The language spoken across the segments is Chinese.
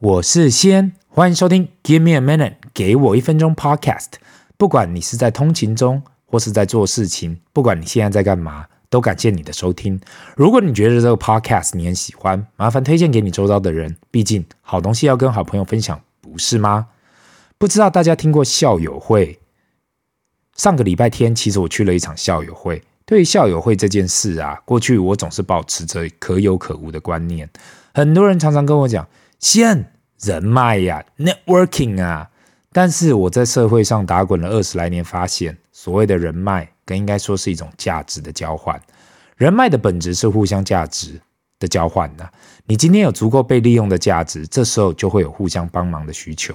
我是先，欢迎收听 Give me a minute，给我一分钟 Podcast。不管你是在通勤中，或是在做事情，不管你现在在干嘛，都感谢你的收听。如果你觉得这个 Podcast 你很喜欢，麻烦推荐给你周遭的人。毕竟好东西要跟好朋友分享，不是吗？不知道大家听过校友会？上个礼拜天，其实我去了一场校友会。对于校友会这件事啊，过去我总是保持着可有可无的观念。很多人常常跟我讲，先人脉呀，networking 啊。但是我在社会上打滚了二十来年，发现所谓的人脉，更应该说是一种价值的交换。人脉的本质是互相价值的交换呐。你今天有足够被利用的价值，这时候就会有互相帮忙的需求。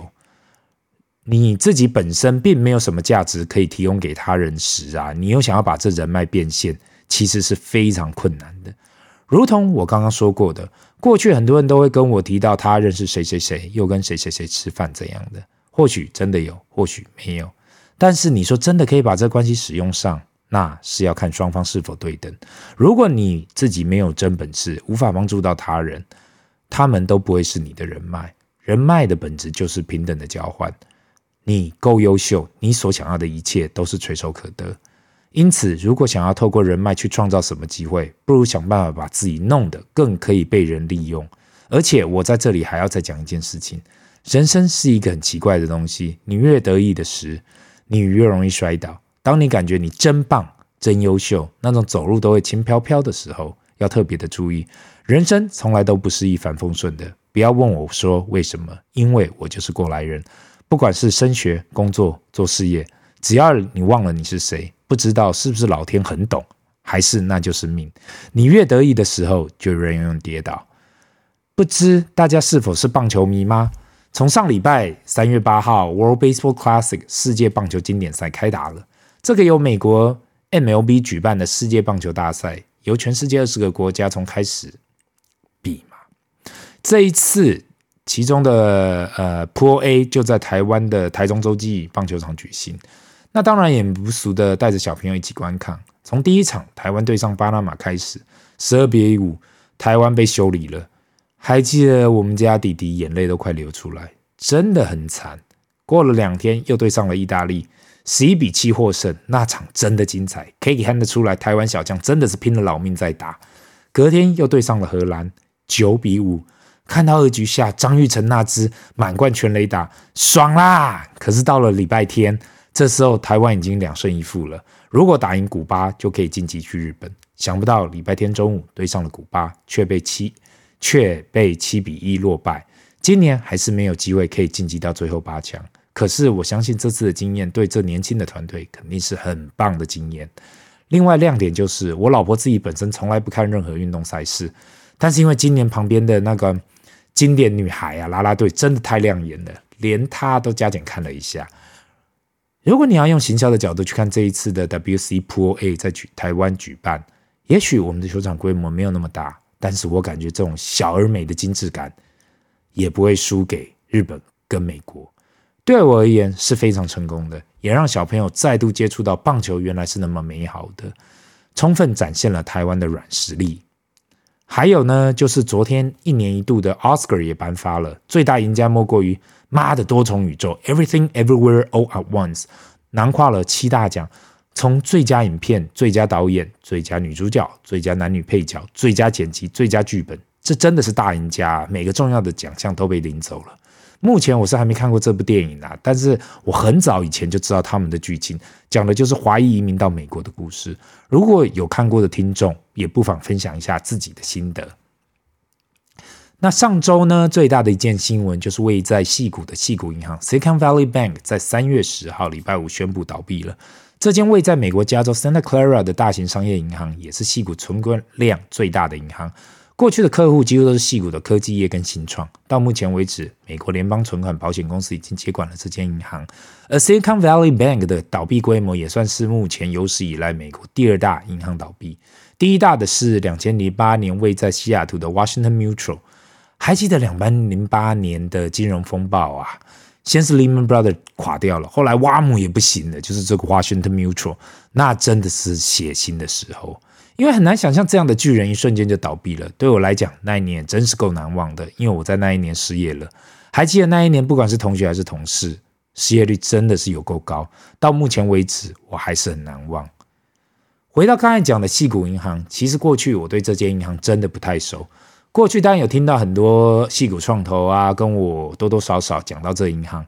你自己本身并没有什么价值可以提供给他人时啊，你又想要把这人脉变现，其实是非常困难的。如同我刚刚说过的，过去很多人都会跟我提到他认识谁谁谁，又跟谁谁谁吃饭怎样的，或许真的有，或许没有。但是你说真的可以把这关系使用上，那是要看双方是否对等。如果你自己没有真本事，无法帮助到他人，他们都不会是你的人脉。人脉的本质就是平等的交换。你够优秀，你所想要的一切都是垂手可得。因此，如果想要透过人脉去创造什么机会，不如想办法把自己弄得更可以被人利用。而且，我在这里还要再讲一件事情：人生是一个很奇怪的东西。你越得意的时，你越容易摔倒。当你感觉你真棒、真优秀，那种走路都会轻飘飘的时候，要特别的注意。人生从来都不是一帆风顺的。不要问我说为什么，因为我就是过来人。不管是升学、工作、做事业，只要你忘了你是谁，不知道是不是老天很懂，还是那就是命。你越得意的时候，就越容易跌倒。不知大家是否是棒球迷吗？从上礼拜三月八号，World Baseball Classic 世界棒球经典赛开打了。这个由美国 MLB 举办的世界棒球大赛，由全世界二十个国家从开始比嘛。这一次。其中的呃，Pool A 就在台湾的台中洲际棒球场举行。那当然也不俗的带着小朋友一起观看。从第一场台湾对上巴拿马开始，十二比五，台湾被修理了。还记得我们家弟弟眼泪都快流出来，真的很惨。过了两天又对上了意大利，十一比七获胜，那场真的精彩，可以看得出来台湾小将真的是拼了老命在打。隔天又对上了荷兰，九比五。看到二局下张玉成那支满贯全垒打，爽啦！可是到了礼拜天，这时候台湾已经两胜一负了。如果打赢古巴，就可以晋级去日本。想不到礼拜天中午对上了古巴，却被七却被七比一落败。今年还是没有机会可以晋级到最后八强。可是我相信这次的经验对这年轻的团队肯定是很棒的经验。另外亮点就是我老婆自己本身从来不看任何运动赛事，但是因为今年旁边的那个。经典女孩啊，啦啦队真的太亮眼了，连她都加减看了一下。如果你要用行销的角度去看这一次的 WC Pool A 在举台湾举办，也许我们的球场规模没有那么大，但是我感觉这种小而美的精致感也不会输给日本跟美国。对我而言是非常成功的，也让小朋友再度接触到棒球原来是那么美好的，充分展现了台湾的软实力。还有呢，就是昨天一年一度的 Oscar 也颁发了，最大赢家莫过于《妈的多重宇宙》（Everything Everywhere All at Once），囊括了七大奖，从最佳影片、最佳导演、最佳女主角、最佳男女配角、最佳剪辑、最佳剧本，这真的是大赢家，每个重要的奖项都被领走了。目前我是还没看过这部电影啊，但是我很早以前就知道他们的剧情，讲的就是华裔移民到美国的故事。如果有看过的听众，也不妨分享一下自己的心得。那上周呢，最大的一件新闻就是位在矽谷的矽谷银行 （Silicon Valley Bank） 在三月十号礼拜五宣布倒闭了。这间位在美国加州 Santa Clara 的大型商业银行，也是矽谷存款量最大的银行。过去的客户几乎都是矽谷的科技业跟新创。到目前为止，美国联邦存款保险公司已经接管了这间银行，而 Silicon Valley Bank 的倒闭规模也算是目前有史以来美国第二大银行倒闭。第一大的是两千零八年位在西雅图的 Washington Mutual。还记得两班零八年的金融风暴啊？先是 Lehman Brothers 垮掉了，后来挖姆也不行了，就是这个 Washington Mutual，那真的是血腥的时候。因为很难想象这样的巨人一瞬间就倒闭了。对我来讲，那一年真是够难忘的，因为我在那一年失业了。还记得那一年，不管是同学还是同事，失业率真的是有够高。到目前为止，我还是很难忘。回到刚才讲的细谷银行，其实过去我对这间银行真的不太熟。过去当然有听到很多矽谷创投啊，跟我多多少少讲到这银行，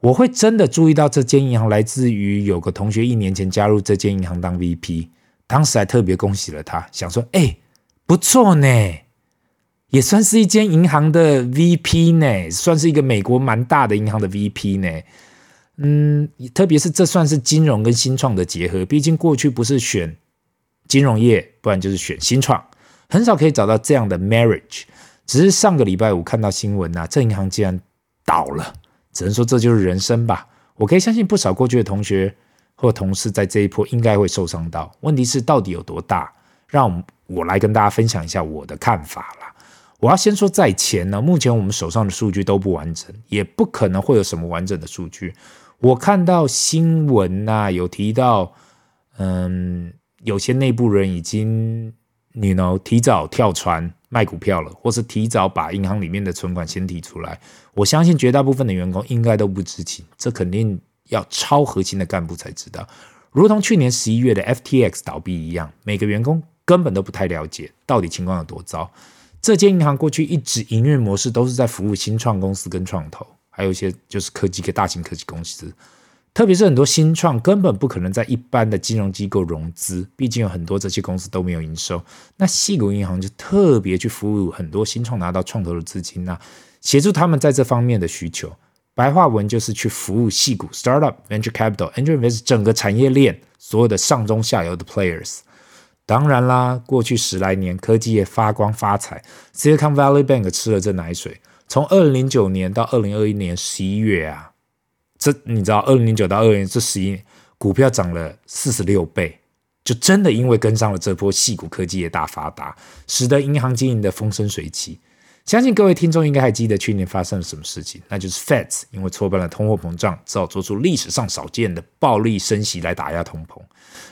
我会真的注意到这间银行来自于有个同学一年前加入这间银行当 VP。当时还特别恭喜了他，想说：“哎，不错呢，也算是一间银行的 VP 呢，算是一个美国蛮大的银行的 VP 呢。嗯，特别是这算是金融跟新创的结合，毕竟过去不是选金融业，不然就是选新创，很少可以找到这样的 marriage。只是上个礼拜五看到新闻啊，这银行竟然倒了，只能说这就是人生吧。我可以相信不少过去的同学。”或同事在这一波应该会受伤到，问题是到底有多大？让我来跟大家分享一下我的看法啦。我要先说在前呢，目前我们手上的数据都不完整，也不可能会有什么完整的数据。我看到新闻呐、啊，有提到，嗯，有些内部人已经你呢提早跳船卖股票了，或是提早把银行里面的存款先提出来。我相信绝大部分的员工应该都不知情，这肯定。要超核心的干部才知道，如同去年十一月的 FTX 倒闭一样，每个员工根本都不太了解到底情况有多糟。这间银行过去一直营运模式都是在服务新创公司跟创投，还有一些就是科技跟大型科技公司，特别是很多新创根本不可能在一般的金融机构融资，毕竟有很多这些公司都没有营收。那矽谷银行就特别去服务很多新创拿到创投的资金啊，协助他们在这方面的需求。白话文就是去服务矽谷 startup、venture capital、angel invest 整个产业链所有的上中下游的 players。当然啦，过去十来年科技业发光发财，Silicon Valley Bank 吃了这奶水。从二零零九年到二零二一年十一月啊，这你知道，二零零九到二零这十一年股票涨了四十六倍，就真的因为跟上了这波细谷科技业大发达，使得银行经营的风生水起。相信各位听众应该还记得去年发生了什么事情，那就是 Feds 因为挫败了通货膨胀，只好做出历史上少见的暴力升息来打压通膨。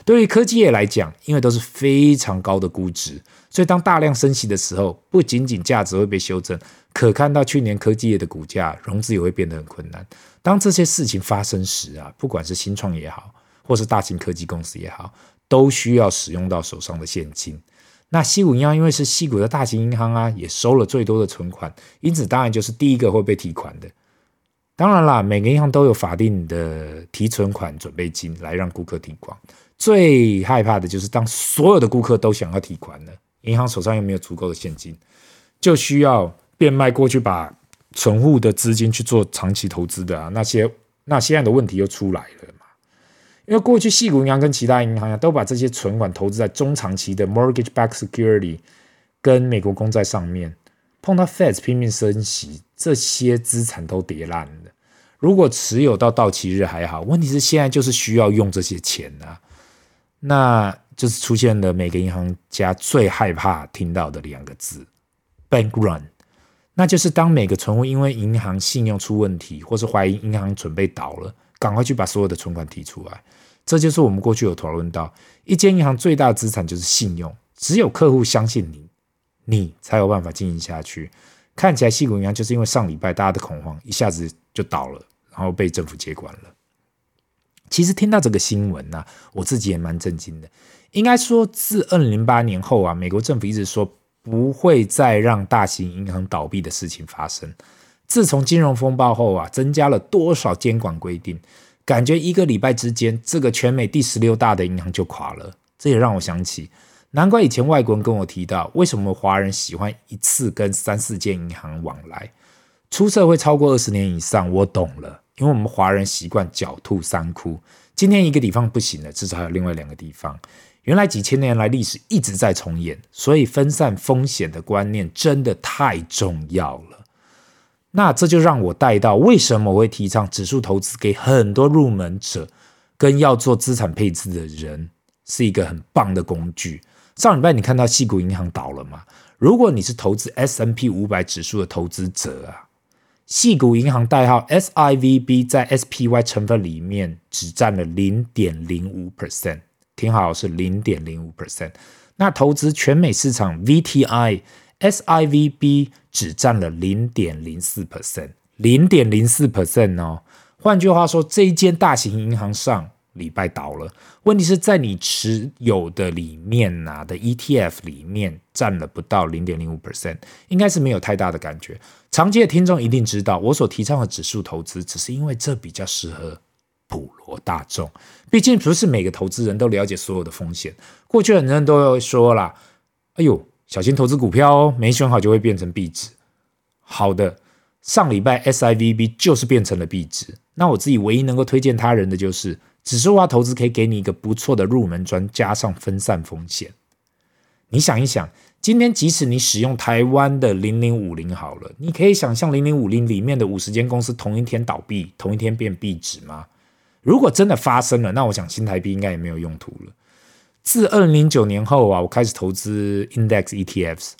对于科技业来讲，因为都是非常高的估值，所以当大量升息的时候，不仅仅价值会被修正，可看到去年科技业的股价融资也会变得很困难。当这些事情发生时啊，不管是新创也好，或是大型科技公司也好，都需要使用到手上的现金。那西谷银行因为是西谷的大型银行啊，也收了最多的存款，因此当然就是第一个会被提款的。当然啦，每个银行都有法定的提存款准备金来让顾客提款。最害怕的就是当所有的顾客都想要提款了，银行手上又没有足够的现金，就需要变卖过去把存户的资金去做长期投资的啊，那些那现在的问题又出来了嘛。因为过去细谷银行跟其他银行都把这些存款投资在中长期的 mortgage back security 跟美国公债上面，碰到 Fed 拼命升息，这些资产都跌烂了。如果持有到到期日还好，问题是现在就是需要用这些钱啊，那就是出现了每个银行家最害怕听到的两个字：bank run。那就是当每个存户因为银行信用出问题，或是怀疑银行准备倒了，赶快去把所有的存款提出来。这就是我们过去有讨论到，一间银行最大的资产就是信用，只有客户相信你，你才有办法经营下去。看起来矽谷银行就是因为上礼拜大家的恐慌，一下子就倒了，然后被政府接管了。其实听到这个新闻呢、我自己也蛮震惊的。应该说，自二零零八年后啊，美国政府一直说不会再让大型银行倒闭的事情发生。自从金融风暴后啊，增加了多少监管规定？感觉一个礼拜之间，这个全美第十六大的银行就垮了。这也让我想起，难怪以前外国人跟我提到，为什么华人喜欢一次跟三四间银行往来。出社会超过二十年以上，我懂了，因为我们华人习惯狡兔三窟。今天一个地方不行了，至少还有另外两个地方。原来几千年来历史一直在重演，所以分散风险的观念真的太重要了。那这就让我带到为什么我会提倡指数投资给很多入门者跟要做资产配置的人是一个很棒的工具。上礼拜你看到矽谷银行倒了吗？如果你是投资 S&P 五百指数的投资者啊，矽谷银行代号 SIVB 在 SPY 成分里面只占了零点零五 percent，听好是零点零五 percent。那投资全美市场 VTI SIVB 只占了零点零四 percent，零点零四 percent 哦。换句话说，这一间大型银行上礼拜倒了。问题是在你持有的里面呐、啊、的 ETF 里面占了不到零点零五 percent，应该是没有太大的感觉。长期的听众一定知道，我所提倡的指数投资，只是因为这比较适合普罗大众。毕竟不是每个投资人都了解所有的风险。过去很多人都会说啦：“哎呦，小心投资股票哦，没选好就会变成壁纸。”好的。上礼拜 SIVB 就是变成了壁纸，那我自己唯一能够推荐他人的就是指数化投资可以给你一个不错的入门砖，加上分散风险。你想一想，今天即使你使用台湾的零零五零好了，你可以想象零零五零里面的五十间公司同一天倒闭，同一天变壁纸吗？如果真的发生了，那我想新台币应该也没有用途了。自二零零九年后啊，我开始投资 Index ETFs。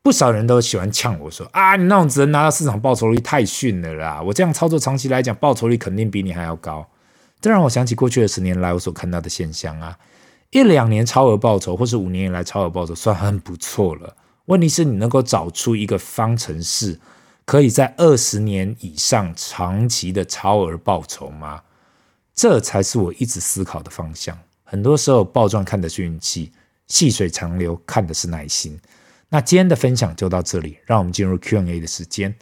不少人都喜欢呛我说：“啊，你那种只能拿到市场报酬率太逊了啦！我这样操作长期来讲，报酬率肯定比你还要高。”这让我想起过去的十年来我所看到的现象啊，一两年超额报酬，或是五年以来超额报酬，算很不错了。问题是你能够找出一个方程式，可以在二十年以上长期的超额报酬吗？这才是我一直思考的方向。很多时候，暴赚看的是运气，细水长流看的是耐心。那今天的分享就到这里，让我们进入 Q&A 的时间。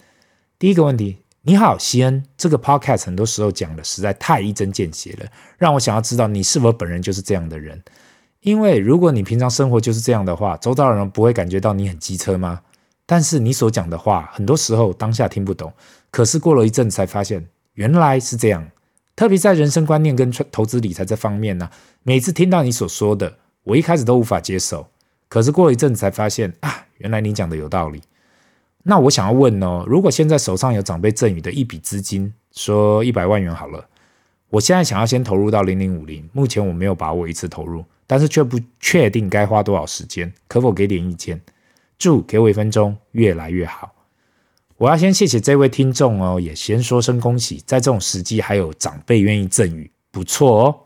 第一个问题，你好，西恩，这个 Podcast 很多时候讲的实在太一针见血了，让我想要知道你是否本人就是这样的人。因为如果你平常生活就是这样的话，周遭的人不会感觉到你很机车吗？但是你所讲的话，很多时候当下听不懂，可是过了一阵才发现原来是这样。特别在人生观念跟投资理财这方面呢，每次听到你所说的，我一开始都无法接受。可是过了一阵子才发现啊，原来你讲的有道理。那我想要问哦，如果现在手上有长辈赠予的一笔资金，说一百万元好了，我现在想要先投入到零零五零，目前我没有把握一次投入，但是却不确定该花多少时间，可否给点意见？祝给我一分钟越来越好。我要先谢谢这位听众哦，也先说声恭喜，在这种时机还有长辈愿意赠予，不错哦。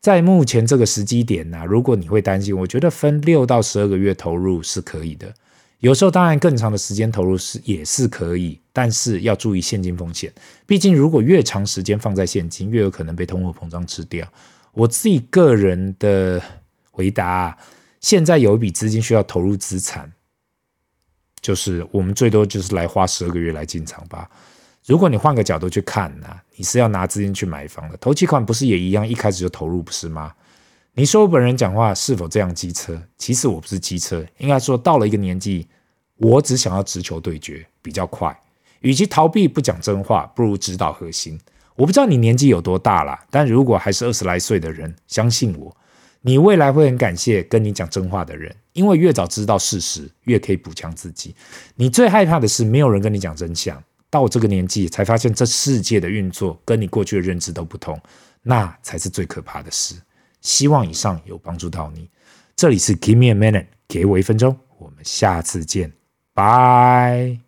在目前这个时机点呢、如果你会担心，我觉得分六到十二个月投入是可以的。有时候当然更长的时间投入是也是可以，但是要注意现金风险。毕竟如果越长时间放在现金，越有可能被通货膨胀吃掉。我自己个人的回答，现在有一笔资金需要投入资产，就是我们最多就是来花十二个月来进场吧。如果你换个角度去看呢、你是要拿资金去买房的，头期款不是也一样，一开始就投入不是吗？你说我本人讲话是否这样机车？其实我不是机车，应该说到了一个年纪，我只想要直球对决，比较快。与其逃避不讲真话，不如指导核心。我不知道你年纪有多大了，但如果还是二十来岁的人，相信我，你未来会很感谢跟你讲真话的人，因为越早知道事实，越可以补强自己。你最害怕的是没有人跟你讲真相。到我这个年纪，才发现这世界的运作跟你过去的认知都不同，那才是最可怕的事。希望以上有帮助到你。这里是 Give me a minute，给我一分钟，我们下次见，拜。